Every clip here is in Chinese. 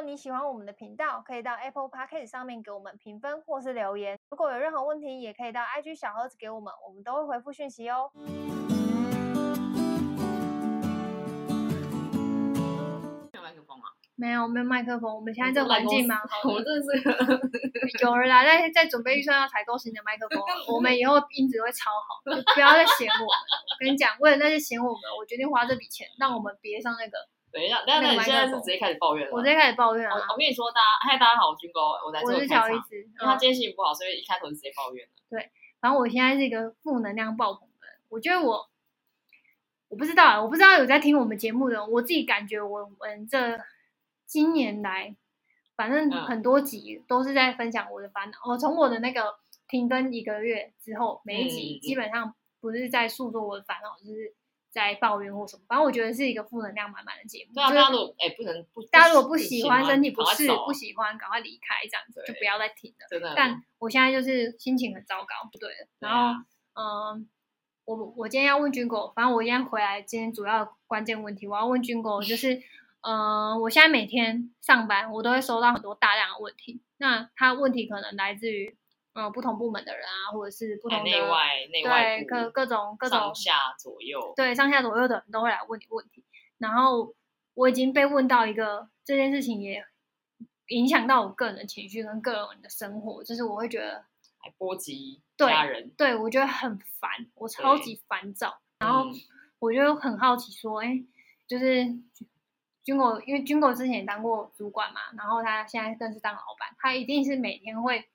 果你喜欢我们的频道，可以到 Apple Podcast 上面给我们评分或是留言。如果有任何问题，也可以到 IG 小盒子给我们，我们都会回复讯息哦。有麦克风吗？没有，没有麦克风。我们现在这个环境吗？我们真的是 有人来在在准备预算要采购新的麦克风。我们以后音质会超好，就不要再嫌我们。我跟你讲，为了那些嫌我们，我决定花这笔钱，让我们别上那个。等一下，等一下，那你现在是直接开始抱怨了？我直接开始抱怨了！我跟你说，大家，嗨，大家好，我军哥，我在。我是乔伊斯，因为他今天心情不好，所以一开头就直接抱怨了。对，反正我现在是一个负能量爆棚的人。我觉得我，我不知道啊，我不知道有在听我们节目的人，我自己感觉我们这今年来，反正很多集都是在分享我的烦恼。我从我的那个停更一个月之后，每一集基本上不是在诉说我的烦恼，就是。在抱怨或什么，反正我觉得是一个负能量满满的节目。对啊，大家如果哎不能不，大家如果不喜欢身体不适不喜欢，赶快离开这样子，就不要再听了。真的。但我现在就是心情很糟糕，不对。然后，嗯，我我今天要问军狗，反正我今天回来，今天主要关键问题，我要问军狗，就是，嗯，我现在每天上班，我都会收到很多大量的问题，那他问题可能来自于。嗯，不同部门的人啊，或者是不同的内外内外对各各种各种上下左右，对上下左右的人都会来问你问题。然后我已经被问到一个这件事情也影响到我个人的情绪跟个人的生活，就是我会觉得还波及家人，对，对我觉得很烦，我超级烦躁。然后我就很好奇说，哎、嗯，就是军狗，因为军狗之前也当过主管嘛，然后他现在更是当老板，他一定是每天会。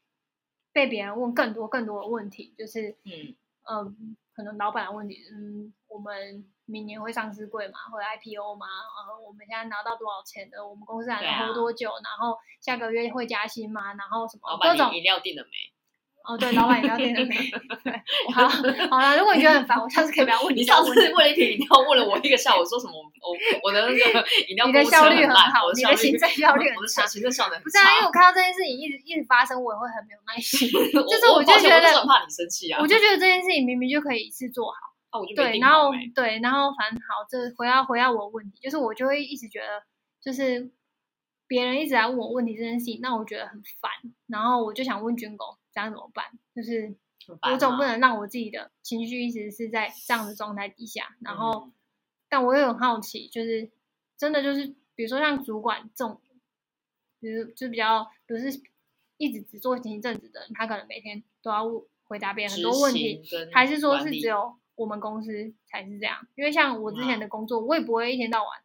被别人问更多更多的问题，就是嗯嗯、呃，可能老板的问题，嗯，我们明年会上市柜嘛？会 IPO 嘛？然后我们现在拿到多少钱的？我们公司还能 hold 多久？啊、然后下个月会加薪吗？然后什么各种饮料订了没？哦，对，老板饮料订了没？对，好，好了，如果你觉得很烦，我下次可以不要问你。你上次问了一瓶饮料，问了我一个下午，说什么？我我的那个饮料，你的效率很好，你的行政效率很差，行政效率很差。不是啊，因为我看到这件事情一直一直发生，我也会很没有耐心。就是我就觉得，怕你生气啊。我就觉得这件事情明明就可以一次做好。啊，我就对，然后对，然后反正好，这回到回到我的问题，就是我就会一直觉得，就是别人一直来问我问题这件事情，那我觉得很烦。然后我就想问军狗。这样怎么办？就是我总不能让我自己的情绪一直是在这样的状态底下。然后，但我又很好奇，就是真的就是，比如说像主管这种，比如就比较不是一直只做行政职的人，他可能每天都要回答别人很多问题，还是说是只有我们公司才是这样？因为像我之前的工作，我也不会一天到晚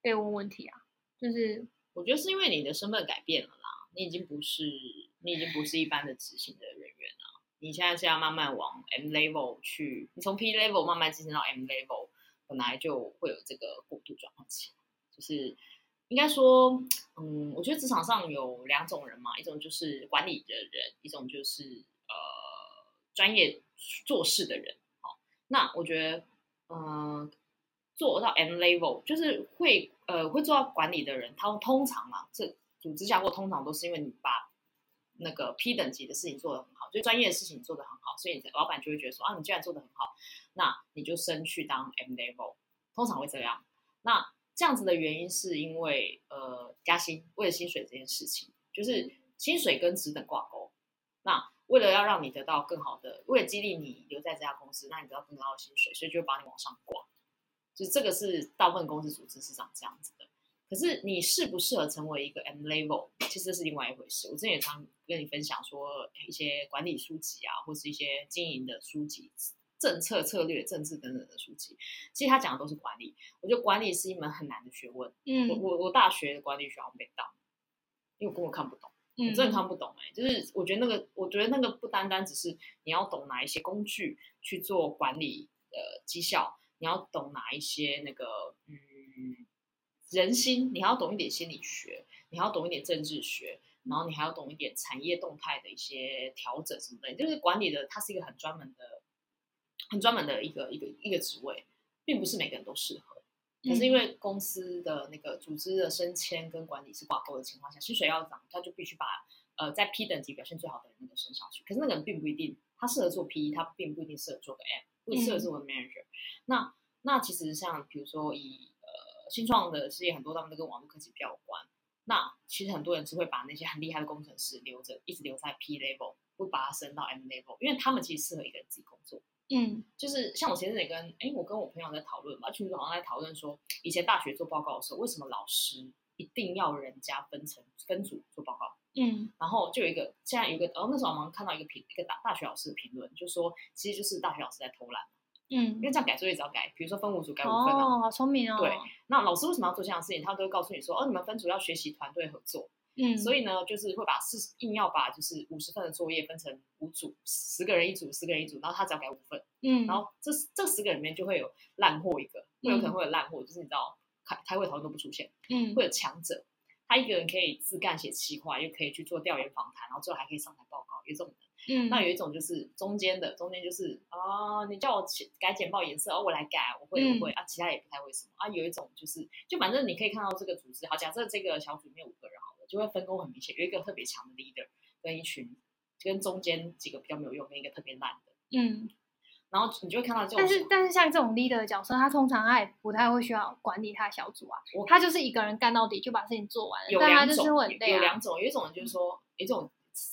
被问问题啊。就是我觉得是因为你的身份改变了啦，你已经不是。你已经不是一般的执行的人员了，你现在是要慢慢往 M level 去，你从 P level 慢慢晋升到 M level，本来就会有这个过渡转换期。就是应该说，嗯，我觉得职场上有两种人嘛，一种就是管理的人，一种就是呃专业做事的人。好，那我觉得，嗯、做到 M level 就是会呃会做到管理的人，他通常嘛，这组织架构通常都是因为你把那个 P 等级的事情做得很好，就专业的事情做得很好，所以老板就会觉得说啊，你既然做得很好，那你就升去当 M level，通常会这样。那这样子的原因是因为呃加薪，为了薪水这件事情，就是薪水跟职等挂钩。那为了要让你得到更好的，为了激励你留在这家公司，那你得到更高的薪水，所以就把你往上挂。就这个是大部分公司组织是长这样子的。可是你适不适合成为一个 M level，其实这是另外一回事。我之前也常跟你分享说，一些管理书籍啊，或是一些经营的书籍、政策策略、政治等等的书籍，其实他讲的都是管理。我觉得管理是一门很难的学问。嗯，我我我大学的管理学校没到，因为我根本看不懂，我真的看不懂、欸。哎，就是我觉得那个，我觉得那个不单单只是你要懂哪一些工具去做管理的绩效，你要懂哪一些那个，嗯。人心，你还要懂一点心理学，你还要懂一点政治学，然后你还要懂一点产业动态的一些调整什么的。就是管理的，它是一个很专门的、很专门的一个一个一个职位，并不是每个人都适合。可是因为公司的那个组织的升迁跟管理是挂钩的情况下，薪水要涨，他就必须把呃在 P 等级表现最好的人那个升上去。可是那个人并不一定，他适合做 P，他并不一定适合做个 M，不适合做个 Manager。嗯、那那其实像比如说以新创的事业很多，他们都跟网络科技比较有关。那其实很多人是会把那些很厉害的工程师留着，一直留在 P level，不把他升到 M level，因为他们其实适合一个人自己工作。嗯，就是像我前阵子也跟哎，我跟我朋友在讨论嘛，群组好像在讨论说，以前大学做报告的时候，为什么老师一定要人家分成分组做报告？嗯，然后就有一个，现在有一个，然后那时候我们看到一个评，一个大大学老师的评论，就说其实就是大学老师在偷懒。嗯，因为这样改作业只要改，比如说分五组改五分啊。哦，好聪明哦。对，那老师为什么要做这样的事情？他都会告诉你说，哦，你们分组要学习团队合作。嗯，所以呢，就是会把四硬要把就是五十份的作业分成五组，十个人一组，十个人一组，然后他只要改五份。嗯，然后这这十个人里面就会有烂货一个，会有可能会有烂货，就是你知道开开会讨论都不出现。嗯，会有强者，他一个人可以自干写企划，又可以去做调研访谈，然后最后还可以上台报告，有这种人。嗯，那有一种就是中间的，中间就是啊，你叫我改简报颜色，哦，我来改，我会，我会、嗯、啊，其他也不太会什么啊。有一种就是，就反正你可以看到这个组织，好，假设这个小组里面五个人好了，就会分工很明显，有一个特别强的 leader，跟一群跟中间几个比较没有用，跟一个特别烂的，嗯，然后你就会看到这种。但是但是像这种 leader 的角色，他通常他也不太会需要管理他的小组啊，他就是一个人干到底就把事情做完了。有两种，啊、有两种，有一种就是说，有一种。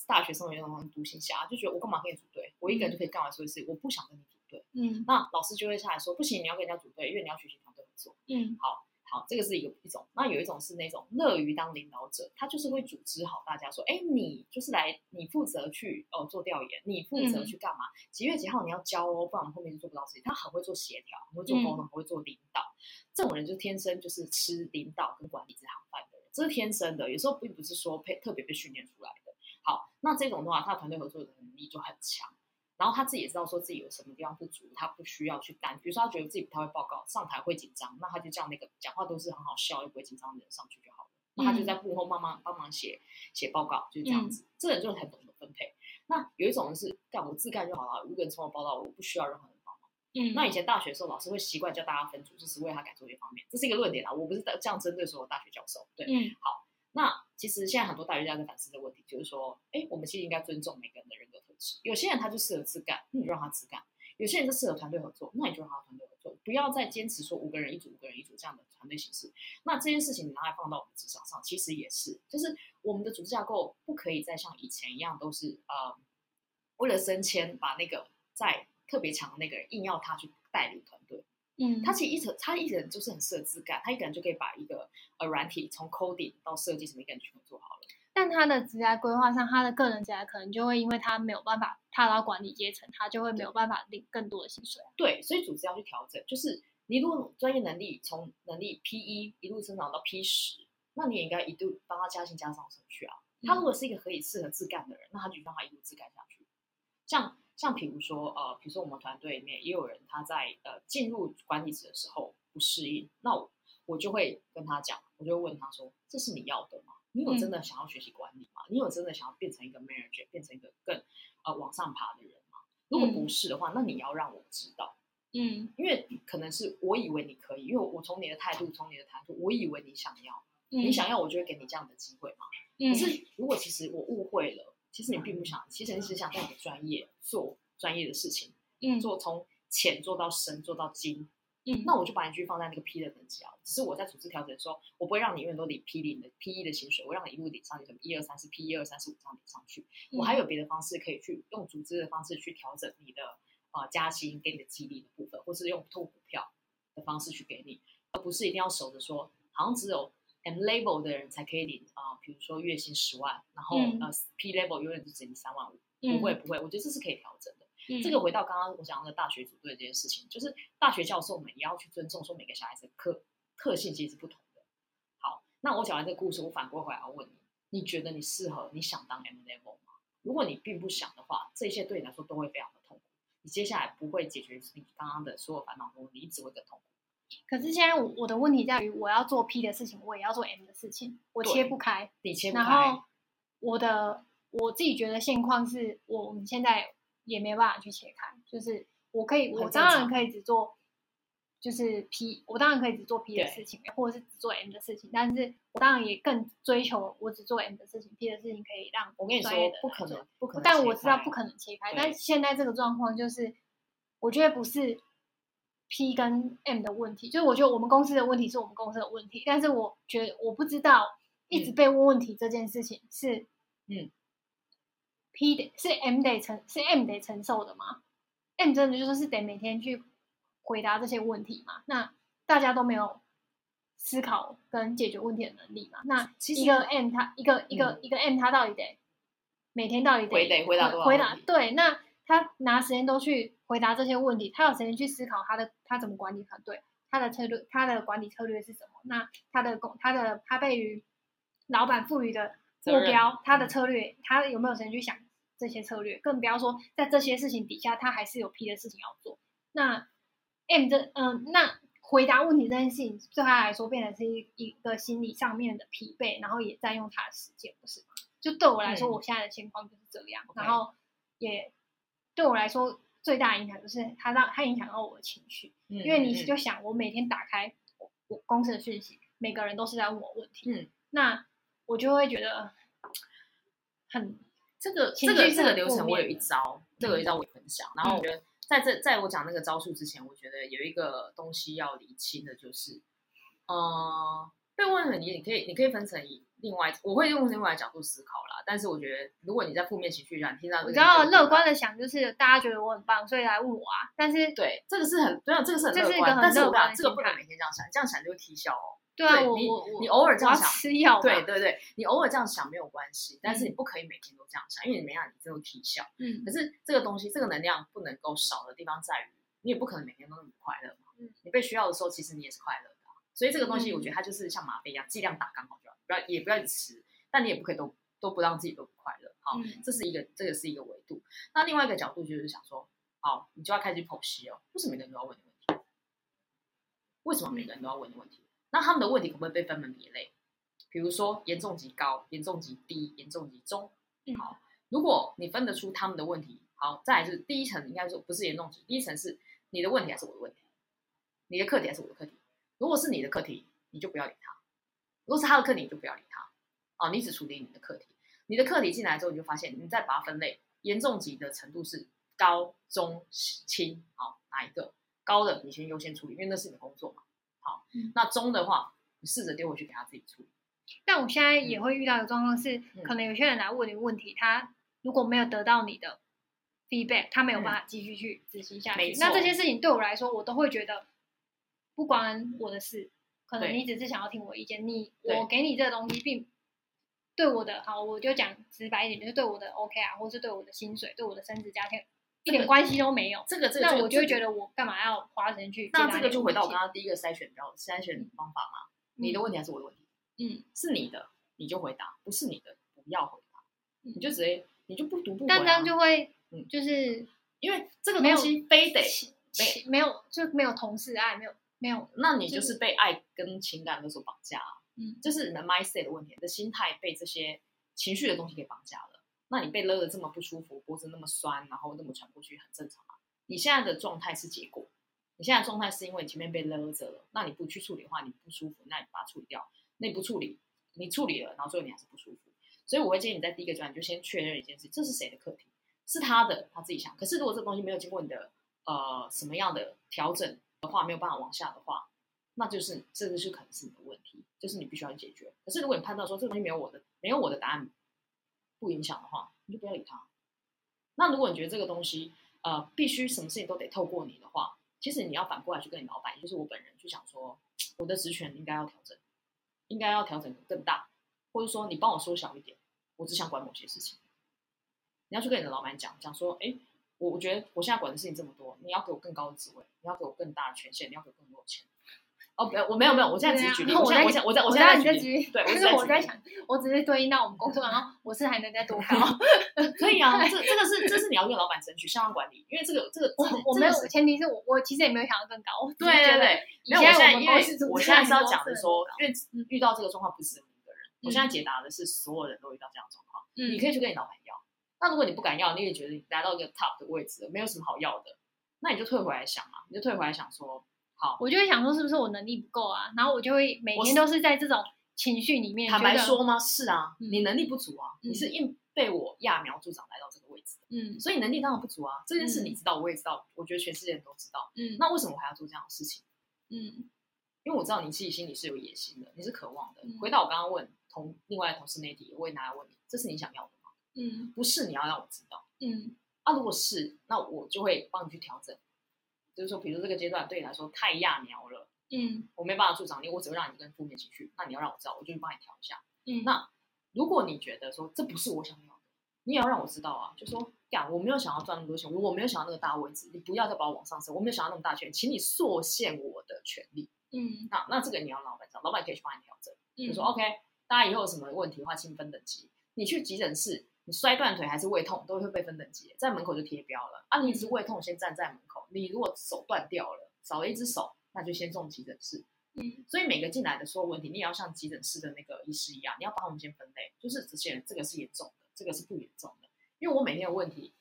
大学生有那种独行侠，就觉得我干嘛跟你组队？我一个人就可以干完所有事，我不想跟你组队。嗯，那老师就会下来说，不行，你要跟人家组队，因为你要学习团队合作。嗯，好，好，这个是一个一种。那有一种是那种乐于当领导者，他就是会组织好大家，说，哎，你就是来，你负责去哦做调研，你负责去干嘛？嗯、几月几号你要交哦，不然我们后面就做不到事情。他很会做协调，很会做沟通，很会做领导。嗯、这种人就天生就是吃领导跟管理这行饭的人，这是天生的。有时候并不是说配特别被训练出来的。好，那这种的话，他的团队合作的能力就很强，然后他自己也知道说自己有什么地方不足，他不需要去担。比如说他觉得自己不太会报告，上台会紧张，那他就叫那个讲话都是很好笑又不会紧张的人上去就好了。那他就在幕后慢慢帮忙写写报告，就是这样子。嗯、这人就很懂得分配。那有一种人是干我自干就好了，如果人从我报道，我不需要任何人帮忙。嗯，那以前大学的时候，老师会习惯叫大家分组，就是为他改作业方面，这是一个论点啊。我不是这样针对所有大学教授。对，嗯，好。那其实现在很多大学家在反思这个问题，就是说，哎，我们其实应该尊重每个人的人格特质。有些人他就适合自干，那你就让他自干；有些人就适合团队合作，那你就让他团队合作。不要再坚持说五个人一组、五个人一组这样的团队形式。那这件事情你拿来放到我们职场上，其实也是，就是我们的组织架构不可以再像以前一样，都是呃为了升迁，把那个在特别强的那个人硬要他去带领团队。嗯，他其实一层，他一个人就是很适合自干，他一个人就可以把一个呃软体从 coding 到设计什么一个人全部做好了。但他的职业规划上，他的个人职业可能就会因为他没有办法踏到管理阶层，他就会没有办法领更多的薪水。对，所以组织要去调整，就是你如果专业能力从能力 P 一一路增长到 P 十，那你也应该一度帮他加薪加上上去啊。他如果是一个可以适合自干的人，那他就让他一路自干下去，像。像比如说，呃，比如说我们团队里面也有人他在呃进入管理职的时候不适应，那我我就会跟他讲，我就会问他说：“这是你要的吗？你有真的想要学习管理吗？你有真的想要变成一个 manager，变成一个更呃往上爬的人吗？如果不是的话，那你要让我知道，嗯，因为可能是我以为你可以，因为我从你的态度，从你的谈吐，我以为你想要，你想要，我就会给你这样的机会嘛。可是如果其实我误会了。”其实你并不想，其实你只想在你的专业做专业的事情，嗯，做从浅做到深，做到精，嗯，那我就把你去放在那个 P 的等级啊。只是我在组织调整的时候，我不会让你永远都领 P 零的 P 一的薪水，我让你一路领上去，什么一二三四 P 一二三四五这样领上去。我还有别的方式可以去用组织的方式去调整你的啊、呃、加薪给你的激励的部分，或是用透股票的方式去给你，而不是一定要守着说好像只有。M level 的人才可以领啊、呃，比如说月薪十万，然后、嗯、呃 P level 永远就只领三万五，不会不会，我觉得这是可以调整的。嗯、这个回到刚刚我讲的大学组队这件事情，就是大学教授们也要去尊重说每个小孩子的特特性其实是不同的。好，那我讲完这个故事，我反过回来要问你，你觉得你适合你想当 M level 吗？如果你并不想的话，这些对你来说都会非常的痛苦，你接下来不会解决你刚刚的所有烦恼中，你只会更痛苦。可是现在我我的问题在于，我要做 P 的事情，我也要做 M 的事情，我切不开。你切不开。然后我的我自己觉得现况是我们现在也没办法去切开，就是我可以，我当然可以只做，就是 P，我当然可以只做 P 的事情，或者是只做 M 的事情，但是我当然也更追求我只做 M 的事情，P 的事情可以让我跟你说不可能，不可能。但我知道不可能切开，对但现在这个状况就是，我觉得不是。P 跟 M 的问题，就是我觉得我们公司的问题是我们公司的问题，但是我觉得我不知道一直被问问题这件事情是，嗯，P 得是 M 得承是 M 得承受的吗？M 真的就是得每天去回答这些问题嘛？那大家都没有思考跟解决问题的能力嘛？那其实一个 M 他一个一个、嗯、一个 M 他到底得每天到底得回，回答多少回答对那。他拿时间都去回答这些问题，他有时间去思考他的他怎么管理团队，他的策略，他的管理策略是什么？那他的工，他的他被于老板赋予的目标，他的策略，他有没有时间去想这些策略？更不要说在这些事情底下，他还是有 P 的事情要做。那 M 这嗯、呃，那回答问题这件事情对他来说，变成是一一个心理上面的疲惫，然后也占用他的时间，不是吗？就对我来说，我现在的情况就是这样，然后也。对我来说，最大的影响就是它让它影响到我的情绪，嗯、因为你就想，我每天打开我，我公司的讯息，每个人都是在问我问题，嗯，那我就会觉得很这个这个这个流程，我有一招，这个有一招我分享。然后我觉得在这在我讲那个招数之前，我觉得有一个东西要理清的，就是，呃，被问了你，你可以你可以分成一。另外，我会用另外的角度思考啦。但是我觉得，如果你在负面情绪上听到，我知道乐观的想就是大家觉得我很棒，所以来问我啊。但是对，这个是很对啊，这个是很乐观。这是一个很乐观的，但是我讲这个不能每天这样想，这样想就会啼笑哦。对啊，你我你偶尔这样想，吃药。对对对，你偶尔这样想没有关系，但是你不可以每天都这样想，因为你没让你真的啼笑。嗯。可是这个东西，这个能量不能够少的地方在于，你也不可能每天都那么快乐嘛。嗯。你被需要的时候，其实你也是快乐的。所以这个东西，我觉得它就是像吗啡一样，剂量打刚好就好，不要也不要一直吃。但你也不可以都都不让自己都不快乐，好，嗯、这是一个这个是一个维度。那另外一个角度就是想说，好，你就要开始剖析哦，为什么每个人都要问的问题？为什么每个人都要问的问题？那他们的问题可不可以被分门别类？比如说严重级高、严重级低、严重级中。好，如果你分得出他们的问题，好，再来就是第一层应该说不是严重级，第一层是你的问题还是我的问题？你的课题还是我的课题？如果是你的课题，你就不要理他；如果是他的课题，你就不要理他。哦，你只处理你的课题，你的课题进来之后，你就发现，你再把它分类，严重级的程度是高、中、轻，好，哪一个高的你先优先处理，因为那是你的工作嘛。好，嗯、那中的话，你试着丢回去给他自己处理。但我现在也会遇到一个状况是，嗯、可能有些人来问你问题，他如果没有得到你的 feedback，他没有办法继续去执行下去。嗯、那这些事情对我来说，我都会觉得不关我的事，可能你只是想要听我意见，你我给你这个东西并。对我的好，我就讲直白一点，就是对我的 OK 啊，或是对我的薪水、对我的升职加薪一点关系都没有。这个这个，那我就会觉得我干嘛要花时间去？那这个就回到我刚刚第一个筛选标筛选方法嘛。你的问题还是我的问题？嗯，是你的你就回答，不是你的不要回答，你就直接你就不读不回。但这样就会，嗯，就是因为这个东西非得没没有就没有同事爱，没有没有，那你就是被爱跟情感的所绑架。嗯，就是你的 mindset 的问题，你的心态被这些情绪的东西给绑架了。那你被勒得这么不舒服，脖子那么酸，然后那么喘不过去，很正常啊。你现在的状态是结果，你现在状态是因为你前面被勒着了。那你不去处理的话，你不舒服，那你把它处理掉。那你不处理，你处理了，然后最后你还是不舒服。所以我会建议你在第一个阶段就先确认一件事：这是谁的课题？是他的，他自己想。可是如果这东西没有经过你的呃什么样的调整的话，没有办法往下的话，那就是这个是可能是你的问题。就是你必须要解决。可是如果你判断说这个东西没有我的没有我的答案不影响的话，你就不要理他。那如果你觉得这个东西呃必须什么事情都得透过你的话，其实你要反过来去跟你老板，也就是我本人去想说，我的职权应该要调整，应该要调整更大，或者说你帮我缩小一点，我只想管某些事情。你要去跟你的老板讲讲说，哎，我我觉得我现在管的事情这么多，你要给我更高的职位，你要给我更大的权限，你要给我更多的钱。哦，没有，我没有没有，我现在只是举例。我在我在我在我在举例。对，我 在想，我只是对应到我们工作，然后我是还能再多高？可以啊，这这个是这是你要跟老板争取向上管理，因为这个这个我我没有前提是我我其实也没有想到更高。对对对，没有，我现在因为我现在是要讲的说，因为遇到这个状况不是你一个人，我现在解答的是所有人都遇到这样的状况。嗯，你可以去跟你老板要。那如果你不敢要，你也觉得你来到一个 top 的位置，没有什么好要的，那你就退回来想嘛，你就退回来想说。好，我就会想说，是不是我能力不够啊？然后我就会每天都是在这种情绪里面。坦白说吗？是啊，你能力不足啊，你是硬被我揠苗助长来到这个位置的。嗯，所以能力当然不足啊。这件事你知道，我也知道，我觉得全世界人都知道。嗯，那为什么我还要做这样的事情？嗯，因为我知道你自己心里是有野心的，你是渴望的。回到我刚刚问同另外的同事那题，我也拿来问你，这是你想要的吗？嗯，不是，你要让我知道。嗯，啊，如果是，那我就会帮你去调整。就是说，比如这个阶段对你来说太揠苗了，嗯，我没办法助长你，我只会让你跟负面情绪。那你要让我知道，我就去帮你调一下。嗯，那如果你觉得说这不是我想要的，你也要让我知道啊，就说呀，我没有想要赚那么多钱，我没有想要那个大位置，你不要再把我往上升，我没有想要那么大权，请你缩限我的权利。嗯，那那这个你要老板知道，老板可以去帮你调整，嗯、就说 OK，大家以后有什么问题的话，请分等级。你去急诊室，你摔断腿还是胃痛，都会被分等级，在门口就贴标了啊。你只是胃痛，先站在门口。你如果手断掉了。少了一只手，那就先送急诊室。嗯，所以每个进来的所有问题，你也要像急诊室的那个医师一样，你要帮我们先分类，就是这些人这个是严重的，这个是不严重的。因为我每天有问题，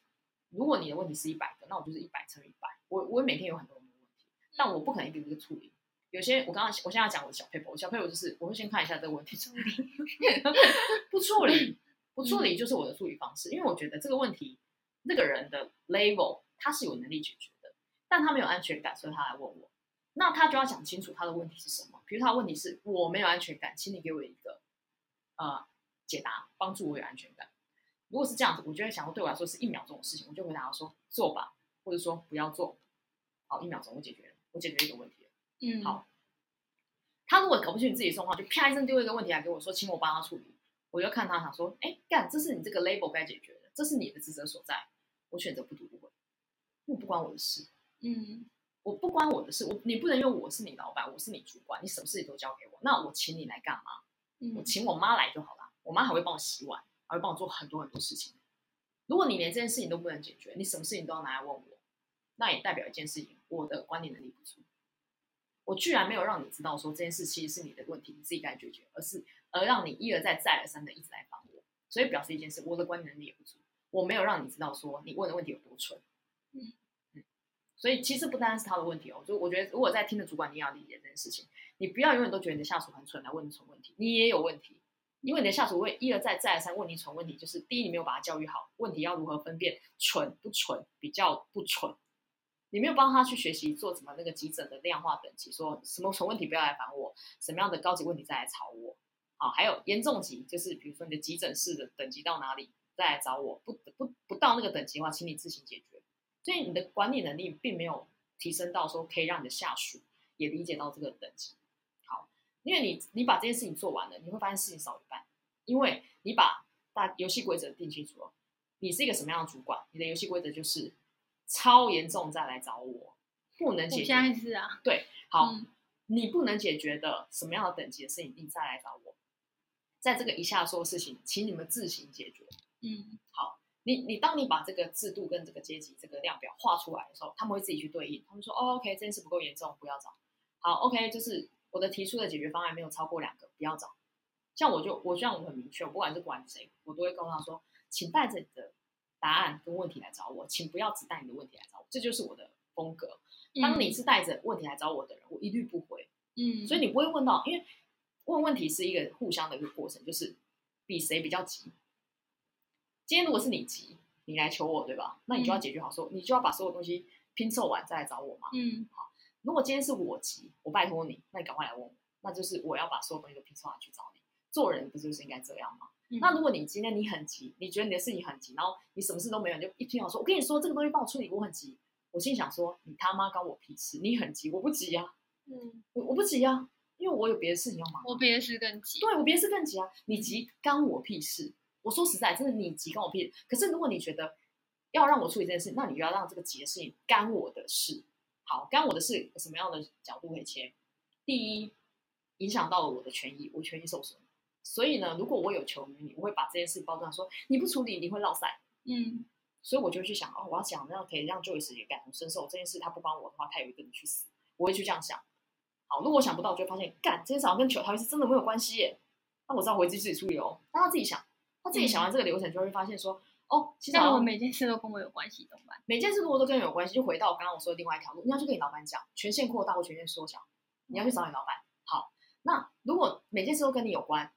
如果你的问题是一百个，那我就是一百乘以一百。我我每天有很多的问题，但我不可能一个一个处理。有些我刚刚我现在讲我的小 paper，我小 paper 就是我会先看一下这个问题处理，不处理不处理就是我的处理方式，因为我觉得这个问题那个人的 level 他是有能力解决的。但他没有安全感，所以他来问我。那他就要讲清楚他的问题是什么。比如他的问题是我没有安全感，请你给我一个呃解答，帮助我有安全感。如果是这样子，我觉得想说对我来说是一秒钟的事情，我就回答他说做吧，或者说不要做。好，一秒钟我解决了，我解决一个问题了。嗯，好。他如果搞不清楚自己状况，就啪一声丢一个问题来给我说，请我帮他处理。我就看他想说，哎，干，这是你这个 label 该解决的，这是你的职责所在。我选择不读不回，因为不关我的事。嗯，我不关我的事，我你不能用我是你老板，我是你主管，你什么事情都交给我，那我请你来干嘛？嗯，我请我妈来就好了，我妈还会帮我洗碗，还会帮我做很多很多事情。如果你连这件事情都不能解决，你什么事情都要拿来问我，那也代表一件事情，我的管理能力不足。我居然没有让你知道说这件事其实是你的问题，你自己该解决，而是而让你一而再再而三的一直来帮我，所以表示一件事，我的管理能力也不足。我没有让你知道说你问的问题有多蠢。嗯嗯。所以其实不单单是他的问题哦，就我觉得如果在听的主管，你也要理解这件事情。你不要永远都觉得你的下属很蠢来问你蠢问题，你也有问题，因为你的下属会一而再再而三问你蠢问题，就是第一你没有把他教育好，问题要如何分辨蠢不蠢，比较不蠢，你没有帮他去学习做什么那个急诊的量化等级，说什么蠢问题不要来烦我，什么样的高级问题再来吵我，好，还有严重级，就是比如说你的急诊室的等级到哪里再来找我，不不不到那个等级的话，请你自行解决。所以你的管理能力并没有提升到说可以让你的下属也理解到这个等级。好，因为你你把这件事情做完了，你会发现事情少一半，因为你把大游戏规则定清楚了。你是一个什么样的主管？你的游戏规则就是超严重再来找我，不能解决。现在是啊，对，好，嗯，你不能解决的什么样的等级的事情，你再来找我。在这个以下说的事情，请你们自行解决。嗯，好。你你当你把这个制度跟这个阶级这个量表画出来的时候，他们会自己去对应。他们说：“哦，OK，这件事不够严重，不要找。”好，OK，就是我的提出的解决方案没有超过两个，不要找。像我就我这样我很明确，我不管是管谁，我都会告诉他说：“请带着你的答案跟问题来找我，请不要只带你的问题来找我。”这就是我的风格。当你是带着问题来找我的人，我一律不回。嗯，所以你不会问到，因为问问题是一个互相的一个过程，就是比谁比较急。今天如果是你急，你来求我，对吧？那你就要解决好说，说、嗯、你就要把所有东西拼凑完再来找我嘛。嗯，好。如果今天是我急，我拜托你，那你赶快来问我，那就是我要把所有东西都拼凑完去找你。做人不就是应该这样吗？嗯、那如果你今天你很急，你觉得你的事情很急，然后你什么事都没有，你就一听我说，我跟你说这个东西帮我处理，我很急。我心想说，你他妈关我屁事！你很急，我不急呀。嗯，我我不急呀，因为我有别的事情要忙。我别的事更急。对，我别的事更急啊！你急干我屁事。我说实在，真的你急干我屁。可是如果你觉得要让我处理这件事，那你就要让这个急的事情干我的事。好，干我的事什么样的角度可以切？第一，影响到了我的权益，我权益受损。所以呢，如果我有求于你，我会把这件事包装说你不处理你会落赛。嗯，所以我就去想哦，我要想那样可以让 Joyce 也感同身受。这件事他不帮我的话，他有一个人去死。我会去这样想。好，如果我想不到，我就会发现干这件事好像跟求他是真的没有关系耶。那我知道我会自己处理哦，让他自己想。他自己想完这个流程，就会发现说，嗯、哦，其实我每件事都跟我有关系，怎么办？每件事如果都跟你有关系，就回到我刚刚我说的另外一条路，你要去跟你老板讲，权限扩大或权限缩小，你要去找你老板。好，那如果每件事都跟你有关，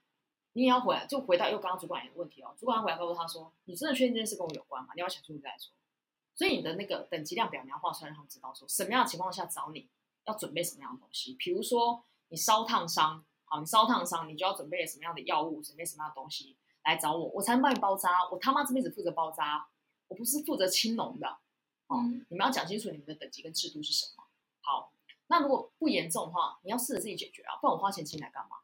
你也要回来，就回到又刚刚主管有问题哦。主管要回来告诉他说，你真的确定这件事跟我有关吗？你要想清楚再说。所以你的那个等级量表你要画出来，让他们知道说什么样的情况下找你要准备什么样的东西。比如说你烧烫伤，好，你烧烫伤，你就要准备什么样的药物，准备什么样的东西来找我，我才能帮你包扎。我他妈这边只负责包扎，我不是负责青农的。哦，嗯、你们要讲清楚你们的等级跟制度是什么。好，那如果不严重的话，你要试着自己解决啊，不然我花钱请你来干嘛？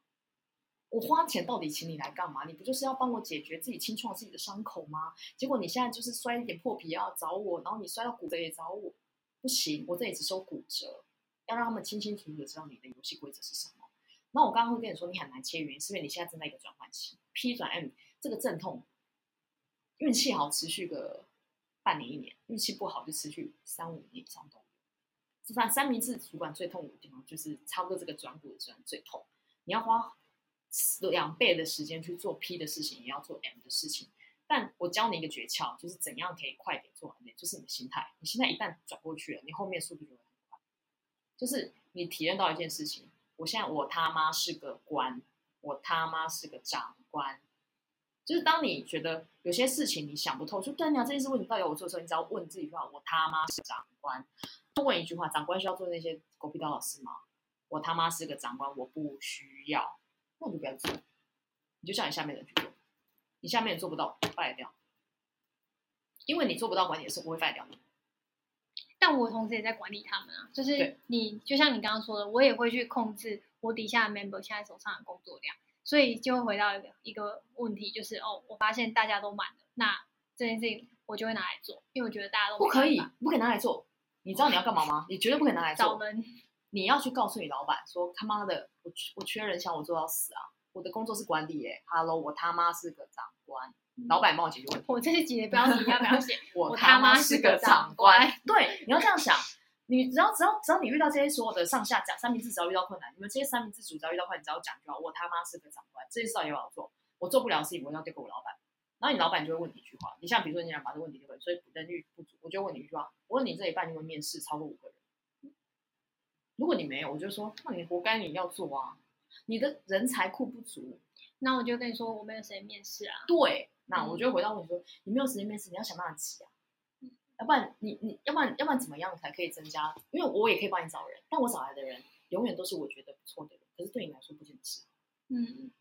我花钱到底请你来干嘛？你不就是要帮我解决自己清创自己的伤口吗？结果你现在就是摔一点破皮要找我，然后你摔到骨折也找我，不行，我这里只收骨折，要让他们清清楚楚的知道你的游戏规则是什么。那我刚刚会跟你说，你很难切原因，是因为你现在正在一个转换期，P 转 M 这个阵痛，运气好持续个半年一年，运气不好就持续三五年以上都有。就算三明治主管最痛苦的地方，就是差不多这个转股的时候最痛，你要花。两倍的时间去做 P 的事情，也要做 M 的事情。但我教你一个诀窍，就是怎样可以快点做完呢？就是你的心态。你心态一旦转过去了，你后面速度就会。就是你体验到一件事情，我现在我他妈是个官，我他妈是个长官。就是当你觉得有些事情你想不透，说对啊，这件事问题到底要我做的时候，你只要问自己一句话：我他妈是长官。多问一句话：长官需要做那些狗屁倒灶事吗？我他妈是个长官，我不需要。那你就不要做，你就叫你下面的人去做，你下面人做不到，fire 掉，因为你做不到管理的事，不会 fire 掉你。但我同时也在管理他们啊，就是你就像你刚刚说的，我也会去控制我底下的 member 现在手上的工作量，所以就会回到一个一个问题，就是哦，我发现大家都满了，那这件事情我就会拿来做，因为我觉得大家都不可以，不可以拿来做。你知道你要干嘛吗？你绝对不可以拿来做。找人你要去告诉你老板说他妈的，我我缺人，想我做到死啊！我的工作是管理耶，Hello，我他妈是个长老板帮我解决问题。我这些几个标题要不要写？我他妈是个长官。对，你要这样想，你只要只要只要你遇到这些所有的上下讲三明治，只要遇到困难，你们这些三明治组只要遇到困难，只要讲就好。我他妈是个长官，这些事要我做，我做不了的事情，我要丢给我老板。然后你老板就会问你一句话，你像比如说你想把这个问题丢给，所以人力不足，我就问你一句话，我问你这一半，你会面试超过五个人？如果你没有，我就说，那你活该你要做啊！你的人才库不足，那我就跟你说，我没有时间面试啊。对，那我就回到问你说，你没有时间面试，你要想办法挤啊，嗯、要不然你你要不然要不然怎么样才可以增加？因为我也可以帮你找人，但我找来的人永远都是我觉得不错的人，可是对你来说不见得是。嗯，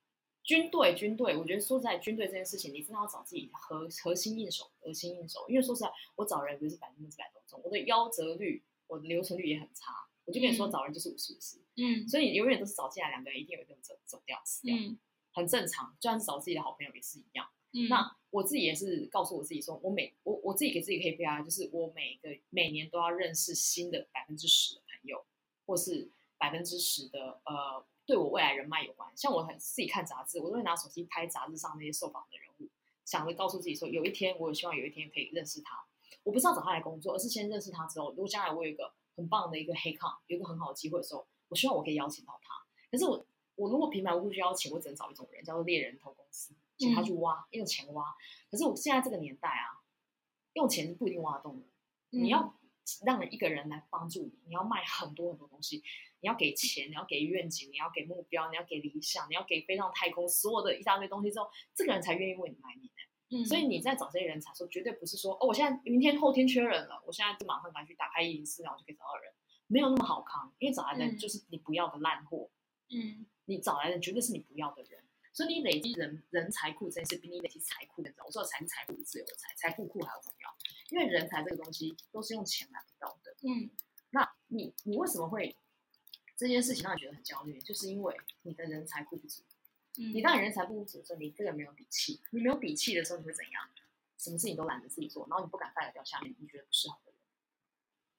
军队军队，我觉得说实在军队这件事情，你真的要找自己核核心应手，核心应手。因为说实在，我找人不是百分之百都中，我的夭折率，我的留存率也很差。我就跟你说，找人就是五十五十，嗯，所以你永远都是找进来两个人，一定有一个人走走掉死掉，嗯，很正常。就算是找自己的好朋友也是一样。嗯，那我自己也是告诉我自己说，我每我我自己给自己 KPI，就是我每个每年都要认识新的百分之十的朋友，或是百分之十的呃，对我未来人脉有关。像我很自己看杂志，我都会拿手机拍杂志上那些受访的人物，想着告诉自己说，有一天我也希望有一天可以认识他。我不是要找他来工作，而是先认识他之后，如果将来我有一个。很棒的一个黑抗，有一个很好的机会的时候，我希望我可以邀请到他。可是我，我如果平白无故去邀请，我只能找一种人，叫做猎人头公司，请他去挖，嗯、用钱挖。可是我现在这个年代啊，用钱是不一定挖得动你要让一个人来帮助你，你要卖很多很多东西，你要给钱，你要给愿景，你要给目标，你要给理想，你要给飞上太空，所有的一大堆东西之后，这个人才愿意为你卖命。嗯，所以你在找这些人才说，绝对不是说哦，我现在明天后天缺人了，我现在就马上赶去打开一零四，然后就可以找到人，没有那么好康，因为找来的就是你不要的烂货，嗯，你找来的绝对是你不要的人，所以你累积人人才库这件事比你累积财库更重要。我说的财财库自由的财，财库库还要重要，因为人才这个东西都是用钱买不到的，嗯，那你你为什么会这件事情让你觉得很焦虑？就是因为你的人才库不足。嗯你当你人才不足的时候，你这个没有底气。你没有底气的时候，你会怎样？什么事情都懒得自己做，然后你不敢 fire 掉下面你觉得不适合的人，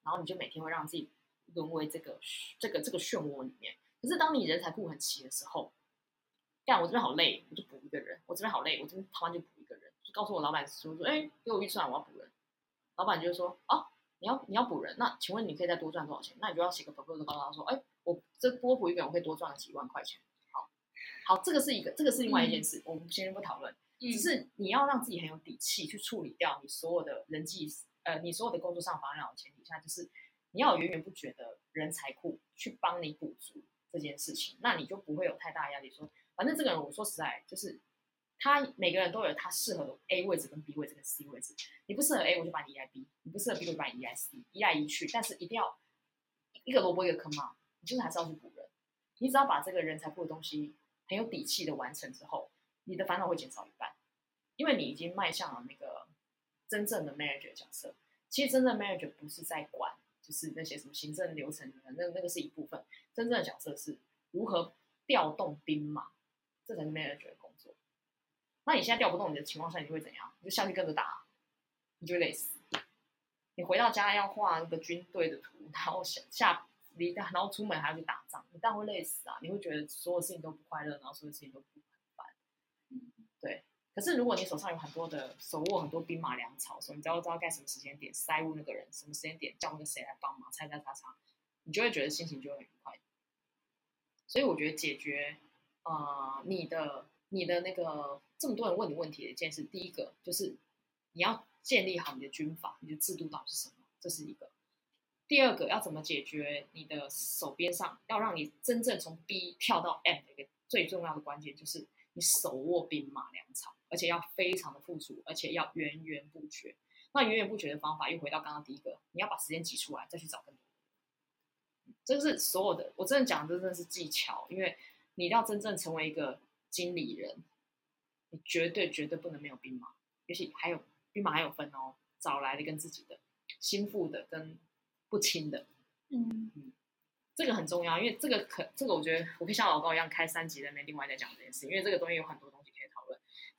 然后你就每天会让自己沦为这个这个这个漩涡里面。可是当你人才库很齐的时候，干我这边好累，我就补一个人；我这边好累，我这边突然就补一个人，就告诉我老板说说，哎，给我预算，我要补人。老板就说，哦，你要你要补人，那请问你可以再多赚多少钱？那你就要写个 proposal 告诉他说，哎，我这多补一个人，我会多赚了几万块钱。好，好这个是一个，这个是另外一件事，嗯、我们先不讨论。嗯、只是你要让自己很有底气去处理掉你所有的人际，呃，你所有的工作上烦恼的前提下，就是你要有源源不绝的人才库去帮你补足这件事情，那你就不会有太大压力说。反正这个人，我说实在，就是他每个人都有他适合的 A 位置跟 B 位置跟 C 位置。你不适合 A，我就把你移来 B；你不适合 B，我就把你移来 C，移来移去。但是一定要一个萝卜一个坑嘛，你就是还是要去补人。你只要把这个人才库的东西很有底气的完成之后，你的烦恼会减少一半，因为你已经迈向了那个真正的 manager 角色。其实真正的 manager 不是在管，就是那些什么行政流程的，那那个是一部分。真正的角色是如何调动兵马，这才是 manager 的工作。那你现在调不动你的情况下，你会怎样？你就下去跟着打，你就会累死。你回到家要画那个军队的图，然后下下离，然后出门还要去打仗，你当然会累死啊！你会觉得所有事情都不快乐，然后所有事情都不很烦。对。可是如果你手上有很多的手握很多兵马粮草，说你知道知道该什么时间点塞入那个人，什么时间点叫那个谁来帮忙，猜猜猜猜，你就会觉得心情就会很愉快。所以我觉得解决呃你的你的那个这么多人问你问题的一件事，第一个就是你要建立好你的军法，你的制度到底是什么，这是一个。第二个要怎么解决你的手边上要让你真正从 B 跳到 M 的一个最重要的关键，就是你手握兵马粮草。而且要非常的富足，而且要源源不绝。那源源不绝的方法，又回到刚刚第一个，你要把时间挤出来，再去找。这是所有的，我真的讲的真的是技巧，因为你要真正成为一个经理人，你绝对绝对不能没有兵马，尤其还有兵马还有分哦，找来的跟自己的，心腹的跟不亲的。嗯嗯，这个很重要，因为这个可这个我觉得我可以像老高一样开三集在那边另外再讲这件事，因为这个东西有很多东西。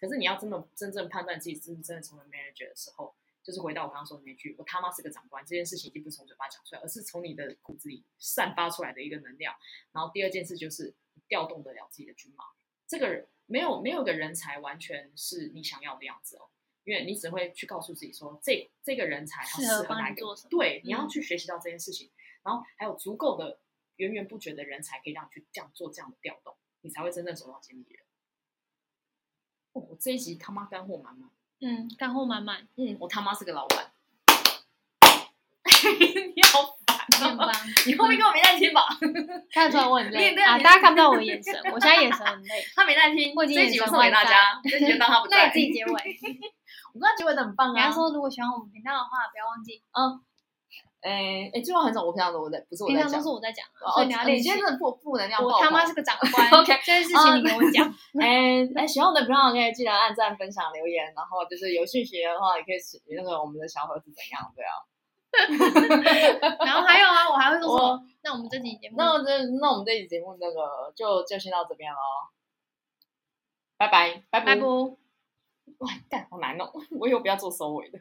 可是你要真的真正判断自己是不是真的成为 manager 的时候，就是回到我刚刚说的那句：“我他妈是个长官。”这件事情已经不是从嘴巴讲出来，而是从你的骨子里散发出来的一个能量。然后第二件事就是调动得了自己的军马。这个没有没有个人才完全是你想要的样子哦，因为你只会去告诉自己说：“这这个人才他适合哪个？”对，你要去学习到这件事情，嗯、然后还有足够的源源不绝的人才可以让你去这样做这样的调动，你才会真正走到经理人。哦我这一集他妈干货满满，嗯，干货满满，嗯，我他妈是个老板，你好烦啊！你后面跟我没耐心吧？看得出来我很累啊！大家看不到我的眼神，我现在眼神很累。他没在听，这一集我送给大家，这集当他不在。自己结尾，我刚刚结尾的很棒啊！你要说如果喜欢我们频道的话，不要忘记，嗯。哎哎，这句话很少，我平常都在，不是我在讲，平常都是我在讲。哦，你你今天真的负负能量，我他妈是个长 官。OK，这件事情你跟我讲。哎 哎，喜欢我的朋友可以记得按赞、分享、留言，然后就是有兴趣的话，也可以取那个我们的小盒子怎样？对啊。然后还有啊，我还会说什么？那我们这期节目，那我这那我们这期节目那个就就先到这边喽。拜拜拜拜不。哇，干好难哦，我以后不要做收尾的。